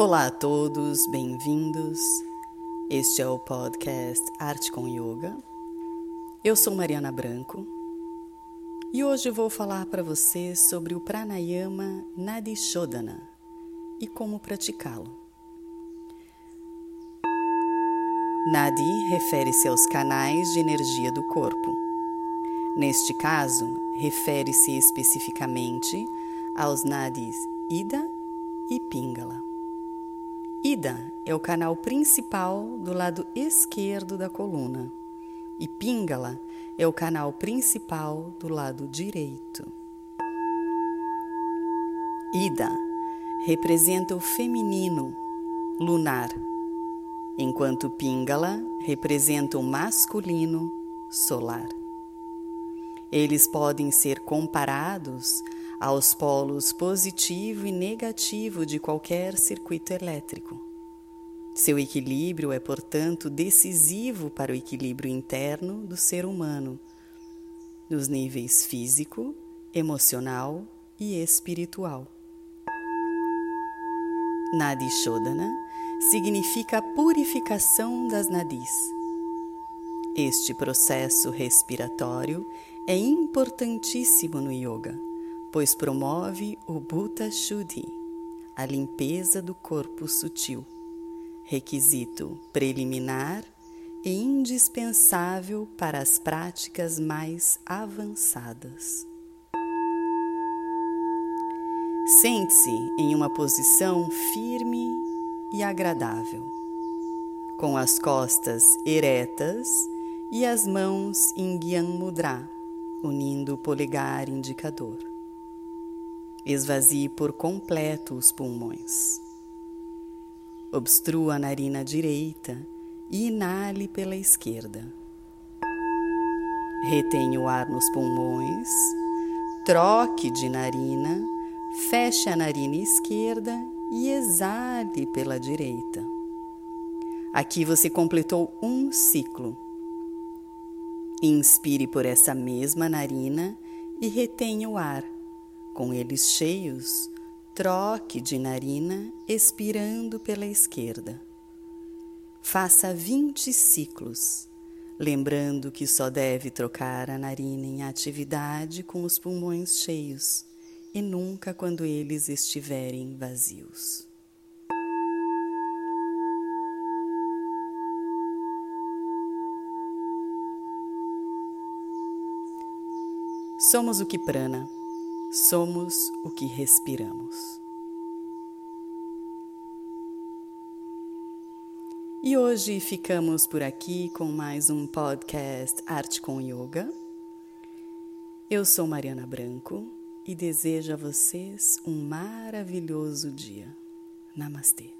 Olá a todos, bem-vindos. Este é o podcast Arte com Yoga. Eu sou Mariana Branco e hoje vou falar para você sobre o pranayama Nadi Shodhana e como praticá-lo. Nadi refere-se aos canais de energia do corpo. Neste caso, refere-se especificamente aos nadis Ida e Pingala. Ida é o canal principal do lado esquerdo da coluna e Pingala é o canal principal do lado direito. Ida representa o feminino, lunar, enquanto Pingala representa o masculino, solar. Eles podem ser comparados aos polos positivo e negativo de qualquer circuito elétrico. Seu equilíbrio é, portanto, decisivo para o equilíbrio interno do ser humano, nos níveis físico, emocional e espiritual. Nadi Shodhana significa a purificação das nadis. Este processo respiratório é importantíssimo no yoga pois promove o Bhuta Shuddhi, a limpeza do corpo sutil, requisito preliminar e indispensável para as práticas mais avançadas. Sente-se em uma posição firme e agradável, com as costas eretas e as mãos em Gyan Mudra, unindo o polegar indicador. Esvazie por completo os pulmões. Obstrua a narina direita e inale pela esquerda. Retenha o ar nos pulmões, troque de narina, feche a narina esquerda e exale pela direita. Aqui você completou um ciclo. Inspire por essa mesma narina e retenha o ar com eles cheios, troque de narina expirando pela esquerda. Faça 20 ciclos, lembrando que só deve trocar a narina em atividade com os pulmões cheios e nunca quando eles estiverem vazios. Somos o que prana Somos o que respiramos. E hoje ficamos por aqui com mais um podcast Arte com Yoga. Eu sou Mariana Branco e desejo a vocês um maravilhoso dia. Namastê.